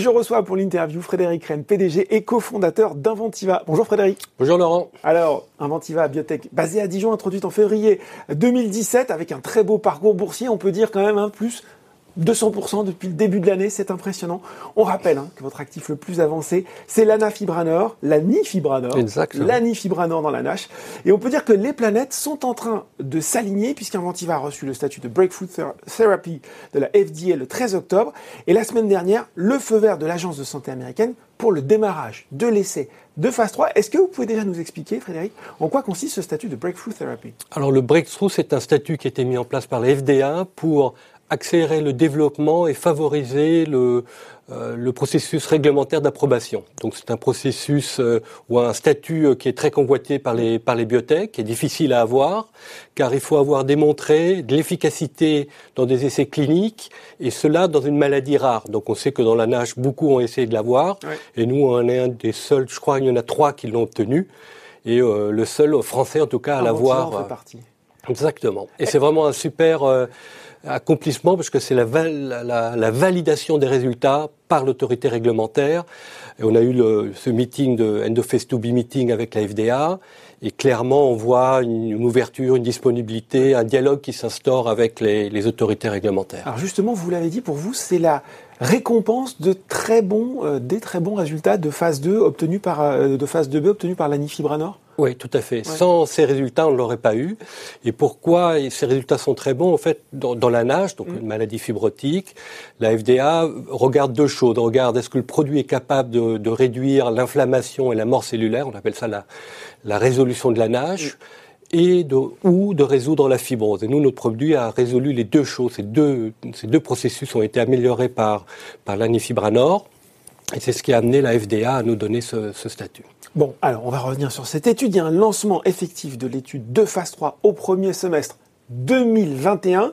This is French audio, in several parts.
Je reçois pour l'interview Frédéric Rennes, PDG et cofondateur d'Inventiva. Bonjour Frédéric. Bonjour Laurent. Alors, Inventiva Biotech, basée à Dijon, introduite en février 2017 avec un très beau parcours boursier, on peut dire quand même un plus 200% depuis le début de l'année, c'est impressionnant. On rappelle hein, que votre actif le plus avancé, c'est l'anafibranor, l'anifibranor, l'anifibranor dans la nage. Et on peut dire que les planètes sont en train de s'aligner puisqu'Inventiva a reçu le statut de Breakthrough Therapy de la FDA le 13 octobre et la semaine dernière, le feu vert de l'Agence de santé américaine pour le démarrage de l'essai de phase 3. Est-ce que vous pouvez déjà nous expliquer, Frédéric, en quoi consiste ce statut de Breakthrough Therapy? Alors le Breakthrough, c'est un statut qui a été mis en place par la FDA pour accélérer le développement et favoriser le, euh, le processus réglementaire d'approbation. Donc c'est un processus euh, ou un statut euh, qui est très convoité par les, par les biotech, qui est difficile à avoir, car il faut avoir démontré de l'efficacité dans des essais cliniques, et cela dans une maladie rare. Donc on sait que dans la nage, beaucoup ont essayé de l'avoir, et nous on est un des seuls, je crois qu'il y en a trois qui l'ont obtenu, et le seul français en tout cas à l'avoir. Exactement. Et c'est vraiment un super accomplissement parce que c'est la, la, la, validation des résultats par l'autorité réglementaire. Et on a eu le, ce meeting de End of Phase 2B meeting avec la FDA et clairement on voit une, ouverture, une disponibilité, un dialogue qui s'instaure avec les, les, autorités réglementaires. Alors justement, vous l'avez dit, pour vous, c'est la récompense de très bons, euh, des très bons résultats de phase 2 obtenus par, euh, de phase 2B obtenus par l'anifibranor oui, tout à fait. Sans ces résultats, on ne l'aurait pas eu. Et pourquoi ces résultats sont très bons? En fait, dans, la nage, donc mm. une maladie fibrotique, la FDA regarde deux choses. On regarde est-ce que le produit est capable de, réduire l'inflammation et la mort cellulaire, on appelle ça la, la résolution de la nage. Mm. et de, ou de résoudre la fibrose. Et nous, notre produit a résolu les deux choses. Ces deux, ces deux processus ont été améliorés par, par l'anifibranor. Et c'est ce qui a amené la FDA à nous donner ce, ce statut. Bon, alors on va revenir sur cette étude. Il y a un lancement effectif de l'étude de phase 3 au premier semestre 2021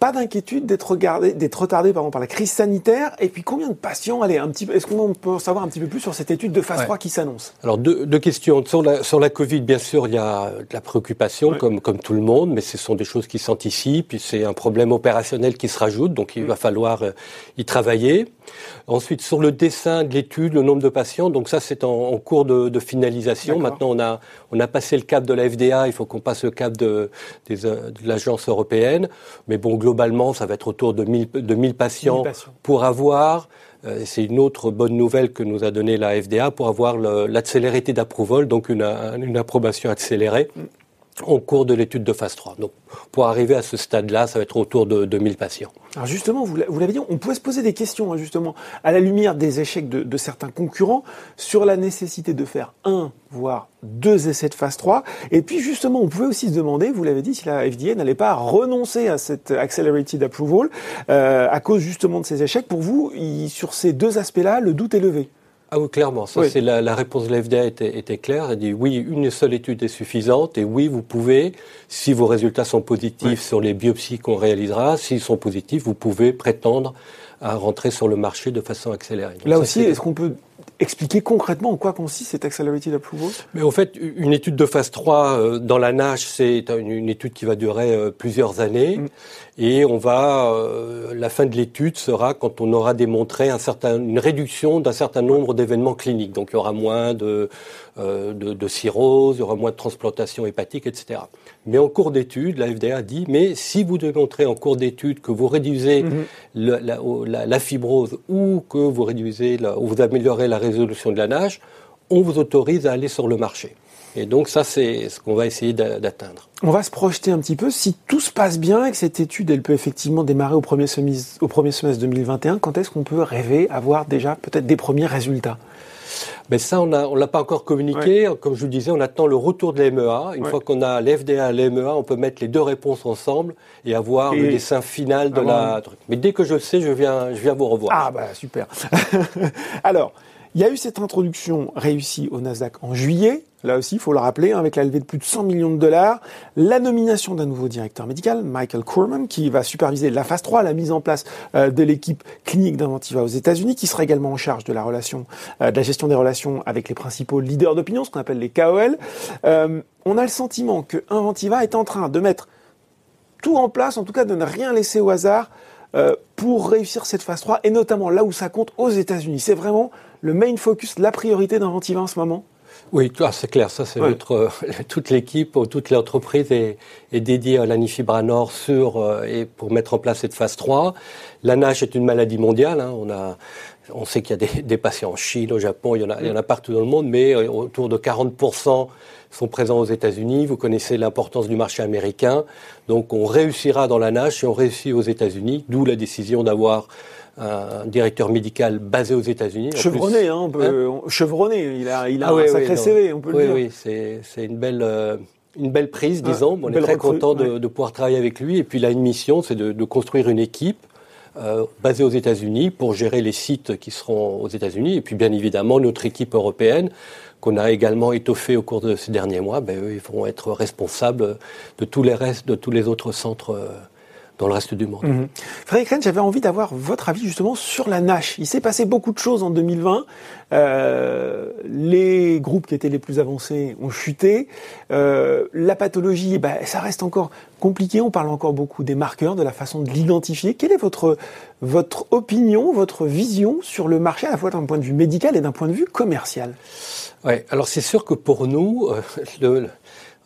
pas d'inquiétude d'être retardé pardon, par la crise sanitaire. Et puis combien de patients Allez, un petit est-ce qu'on peut en savoir un petit peu plus sur cette étude de phase 3 qui s'annonce? Alors deux, deux, questions. Sur la, sur la Covid, bien sûr, il y a de la préoccupation comme, comme tout le monde, mais ce sont des choses qui s'anticipent. Puis c'est un problème opérationnel qui se rajoute, donc il va falloir euh, y travailler. Ensuite, sur le dessin de l'étude, le nombre de patients, donc ça c'est en, cours de, de finalisation. Maintenant, on a, on a passé le cap de la FDA, il faut qu'on passe le cap de, des, euh, de l'agence européenne. Mais bon, globalement, ça va être autour de 1000, de patients, pour avoir, euh, c'est une autre bonne nouvelle que nous a donnée la FDA, pour avoir l'accélérité d'approval, donc une, une approbation accélérée. Au cours de l'étude de phase 3. Donc, pour arriver à ce stade-là, ça va être autour de 2000 patients. Alors justement, vous l'avez dit, on pouvait se poser des questions, hein, justement, à la lumière des échecs de, certains concurrents, sur la nécessité de faire un, voire deux essais de phase 3. Et puis, justement, on pouvait aussi se demander, vous l'avez dit, si la FDA n'allait pas renoncer à cette accelerated approval, euh, à cause justement de ces échecs. Pour vous, sur ces deux aspects-là, le doute est levé? Ah oui, clairement. Ça, c'est la, la, réponse de l'FDA était, était claire. Elle dit oui, une seule étude est suffisante et oui, vous pouvez, si vos résultats sont positifs sur les biopsies qu'on réalisera, s'ils sont positifs, vous pouvez prétendre à rentrer sur le marché de façon accélérée. Là aussi, est-ce qu'on peut expliquer concrètement en quoi consiste cette Accelerated Approval? Mais en fait, une étude de phase 3 euh, dans la nage, c'est une, étude qui va durer euh, plusieurs années. Mm. Et on va, euh, la fin de l'étude sera quand on aura démontré un certain, une réduction d'un certain nombre d'événements cliniques. Donc il y aura moins de, de, de, cirrhose, il y aura moins de transplantation hépatique, etc. Mais en cours d'étude, la FDA a dit, mais si vous démontrez en cours d'étude que vous réduisez mm-hmm. la, la, fibrose ou que vous réduisez, ou vous améliorez la résolution de la nage, on vous autorise à aller sur le marché. Et donc ça, c'est ce qu'on va essayer d'atteindre. On va se projeter un petit peu. Si tout se passe bien et que cette étude, elle peut effectivement démarrer au premier semestre, au premier semestre 2021, quand est-ce qu'on peut rêver avoir déjà peut-être des premiers résultats? Mais ça, on ne l'a pas encore communiqué. Comme je vous disais, on attend le retour de l'MEA. Une fois qu'on a l'FDA et l'MEA, on peut mettre les deux réponses ensemble et avoir le dessin final de la. Mais dès que je le sais, je viens, je viens vous revoir. Ah bah super. Alors, il y a eu cette introduction réussie au Nasdaq en juillet. Là aussi, il faut le rappeler, hein, avec la levée de plus de 100 millions de dollars, la nomination d'un nouveau directeur médical, Michael Corman, qui va superviser la phase 3, la mise en place euh, de l'équipe clinique d'Inventiva aux États-Unis, qui sera également en charge de la relation, euh, de la gestion des relations avec les principaux leaders d'opinion, ce qu'on appelle les KOL. Euh, on a le sentiment que Inventiva est en train de mettre tout en place, en tout cas de ne rien laisser au hasard pour réussir cette phase 3 et notamment là où ça compte aux États-Unis C'est vraiment le main focus, la priorité d'Inventiva en ce moment oui, c'est clair. Ça, c'est toute l'équipe, toute l'entreprise est, est, dédiée à l'anifibra nord sur euh, et pour mettre en place cette phase 3. La NASH est une maladie mondiale. Hein. On a, on sait qu'il y a des, des, patients en Chine, au Japon, il y en a, il y en a partout dans le monde, mais euh, autour de 40% sont présents aux États-Unis. Vous connaissez l'importance du marché américain. Donc, on réussira dans la NASH et on réussit aux États-Unis. D'où la décision d'avoir un directeur médical basé aux États-Unis. Chevronné, hein, on peut, hein chevronné. Il a, il a ah un sacré CV, on peut le dire. Oui, c'est, c'est une belle. Euh, une belle prise, disons. on est très content de, de, pouvoir travailler avec lui. Et puis, il a une mission, c'est de, de construire une équipe euh, basée aux États-Unis pour gérer les sites qui seront aux États-Unis. Et puis, bien évidemment, notre équipe européenne, qu'on a également étoffée au cours de ces derniers mois, ben, eux, ils vont être responsables de tous les restes, de tous les autres centres. Euh, dans le reste du monde. Mhm. Frédéric Rennes, j'avais envie d'avoir votre avis justement sur la NASH. Il s'est passé beaucoup de choses en 2020. Euh, les groupes qui étaient les plus avancés ont chuté. Euh, la pathologie, ben, ça reste encore compliqué. On parle encore beaucoup des marqueurs, de la façon de l'identifier. Quelle est votre, votre opinion, votre vision sur le marché, à la fois d'un point de vue médical et d'un point de vue commercial? Ouais, alors c'est sûr que pour nous, euh, le,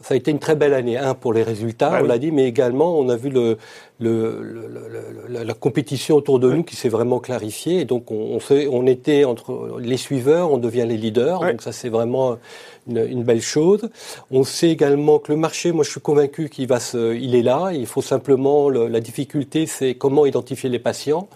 ça a été une très belle année, un pour les résultats, on l'a dit, mais également on a vu le, le, la compétition autour de nous qui s'est vraiment clarifiée. Et donc on, on, était entre les suiveurs, on devient les leaders. Donc ça c'est vraiment une, une, belle chose. On sait également que le marché, moi je suis convaincu qu'il va se, il est là. Il faut simplement la difficulté, c'est comment identifier les patients.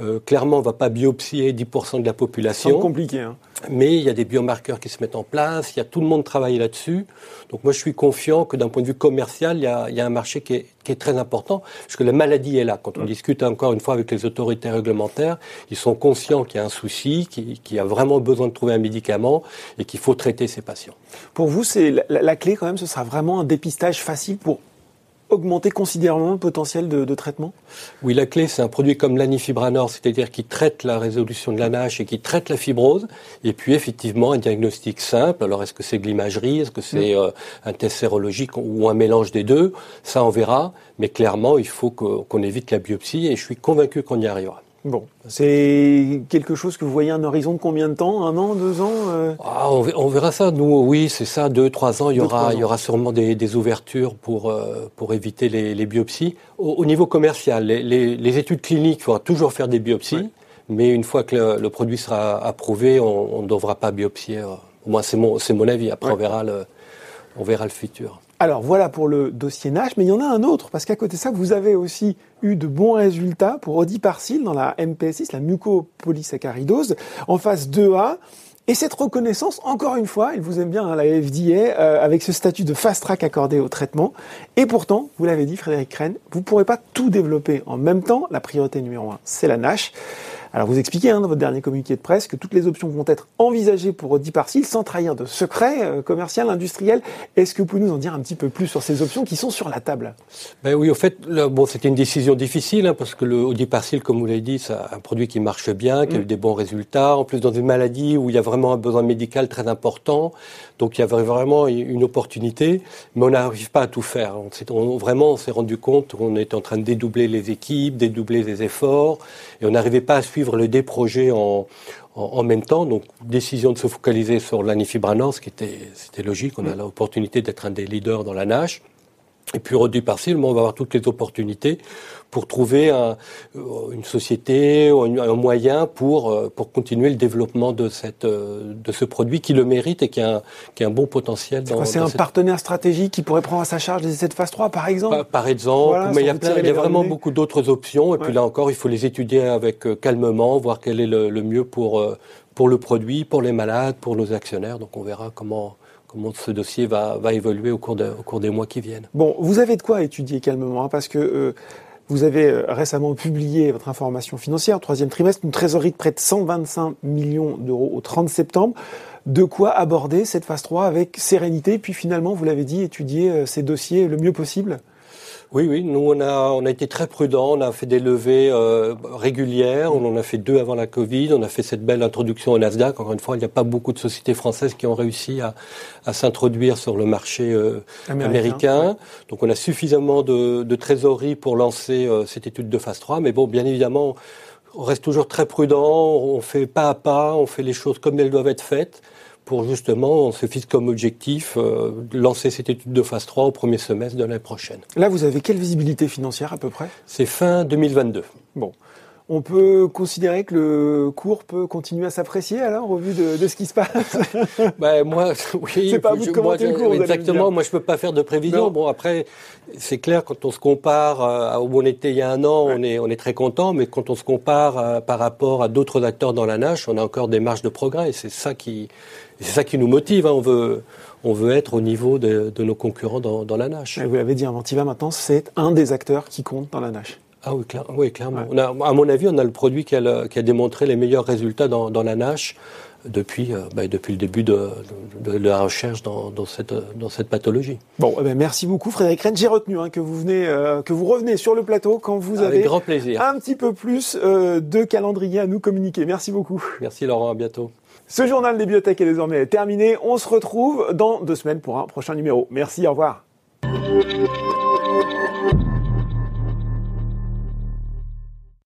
Euh, clairement, on ne va pas biopsier 10% de la population. C'est compliqué. Hein. Mais il y a des biomarqueurs qui se mettent en place, il y a tout le monde travaille là-dessus. Donc moi, je suis confiant que d'un point de vue commercial, il y a, il y a un marché qui est, qui est, très important, parce que la maladie est là. Quand on discute encore une fois avec les autorités réglementaires, ils sont conscients qu'il y a un souci, qu'il y a vraiment besoin de trouver un médicament et qu'il faut traiter ces patients. Pour vous, c'est la, la, clé quand même, ce sera vraiment un dépistage facile pour augmenter considérablement le potentiel de, traitement? Oui, la clé, c'est un produit comme l'anifibranor, c'est-à-dire qui traite la résolution de la NASH et qui traite la fibrose. Et puis, effectivement, un diagnostic simple. Alors, est-ce que c'est de l'imagerie Est-ce que c'est mm. euh, un test sérologique ou un mélange des deux? Ça, on verra. Mais clairement, il faut qu'on évite la biopsie et je suis convaincu qu'on y arrivera. Bon, c'est quelque chose que vous voyez un horizon de combien de temps? Un an, deux ans? Euh ah, on, verra ça. Nous, oui, c'est ça, deux, trois ans. Il y aura, il y aura sûrement des, ouvertures pour euh, pour éviter les, biopsies. Au, niveau commercial, les, études cliniques, il faudra toujours faire des biopsies, mais une fois que le, produit sera approuvé, on ne devra pas biopsier. Au moins, c'est mon c'est mon avis. Après, on verra le on verra le futur. Alors voilà pour le dossier NASH, mais il y en a un autre, parce qu'à côté de ça, vous avez aussi eu de bons résultats pour Odiparcil dans la MPS6, la mucopolysaccharidose, en phase 2A. Et cette reconnaissance, encore une fois, il vous aime bien hein, la FDA, euh, avec ce statut de fast track accordé au traitement. Et pourtant, vous l'avez dit, Frédéric Crène, vous ne pourrez pas tout développer en même temps. La priorité numéro un, c'est la NASH. Alors vous expliquez hein, dans votre dernier communiqué de presse que toutes les options vont être envisagées pour Odiparcil sans trahir de secret euh, commercial, industriel. Est-ce que vous pouvez nous en dire un petit peu plus sur ces options qui sont sur la table? Ben Oui, au fait, bon, c'était une décision difficile hein, parce que le Odiparcil, comme vous l'avez dit, c'est un produit qui marche bien, qui a eu mm. des bons résultats. En plus, dans une maladie où il y a vraiment un besoin médical très important, donc il y avait vraiment une opportunité, mais on n'arrive pas à tout faire. On, vraiment, on s'est rendu compte qu'on était en train de dédoubler les équipes, dédoubler les efforts, et on n'arrivait pas à suivre le des projets en, en, même temps. Donc, décision de se focaliser sur l'anifibranor, ce qui était, c'était logique. On a l'opportunité d'être un des leaders dans la NASH. Et puis, réduit partiellement, on va avoir toutes les opportunités pour trouver un, euh, une société, un moyen pour, euh, pour continuer le développement de, cette, euh, de ce produit qui le mérite et qui a un, qui a un bon potentiel. C'est un partenaire stratégique qui pourrait prendre à sa charge les essais de phase 3, par exemple Par, exemple, mais il y a, il y a vraiment beaucoup d'autres options. Et puis là encore, il faut les étudier avec calmement, voir quel est le, le mieux pour, pour le produit, pour les malades, pour nos actionnaires. Donc on verra comment comment ce dossier va, va évoluer au cours, de, au cours des mois qui viennent. Bon, vous avez de quoi étudier calmement, hein, parce que vous avez euh, récemment publié votre information financière, troisième trimestre, une trésorerie de près de 125 millions d'euros au 30 septembre. De quoi aborder cette phase 3 avec sérénité, puis finalement, vous l'avez dit, étudier euh, ces dossiers le mieux possible? Oui, oui, nous on a, on a été très prudents, on a fait des levées euh, régulières, on en a fait deux avant la Covid, on a fait cette belle introduction au Nasdaq. Encore une fois, il n'y a pas beaucoup de sociétés françaises qui ont réussi à, à s'introduire sur le marché euh, américain. Donc on a suffisamment de, de trésorerie pour lancer euh, cette étude de phase 3, mais bon, bien évidemment, on reste toujours très prudent, on fait pas à pas, on fait les choses comme elles doivent être faites pour justement, on se fixe comme objectif euh, lancer cette étude de phase 3 au premier semestre de l'année prochaine. Là, vous avez quelle visibilité financière à peu près? C'est fin 2022. Bon. On peut considérer que le cours peut continuer à s'apprécier alors au vu de, de ce qui se passe. ben, moi, oui. C'est pas à vous de commenter moi, le cours. Exactement. Moi, je peux pas faire de prévision. Bon, après, c'est clair quand on se compare à où on était il y a un an, on est on est très content. Mais quand on se compare euh, par rapport à d'autres acteurs dans la nage, on a encore des marges de progrès. C'est ça qui c'est ça qui nous motive. Hein. On veut on veut être au niveau de, de nos concurrents dans, dans la nage. Vous l'avez dit, Inventiva maintenant, c'est un des acteurs qui compte dans la nage. Ah oui, clair, oui clairement. On a, à mon avis, on a le produit qui a, qui a démontré les meilleurs résultats dans, dans la NASH depuis, euh, bah, depuis le début de, de, de la recherche dans, dans, cette, dans cette pathologie. Bon, eh ben merci beaucoup Frédéric Rennes. J'ai retenu hein, que, vous venez, euh, que vous revenez sur le plateau quand vous Avec avez grand plaisir. un petit peu plus euh, de calendrier à nous communiquer. Merci beaucoup. Merci Laurent, à bientôt. Ce journal des biotech est désormais terminé. On se retrouve dans deux semaines pour un prochain numéro. Merci, au revoir.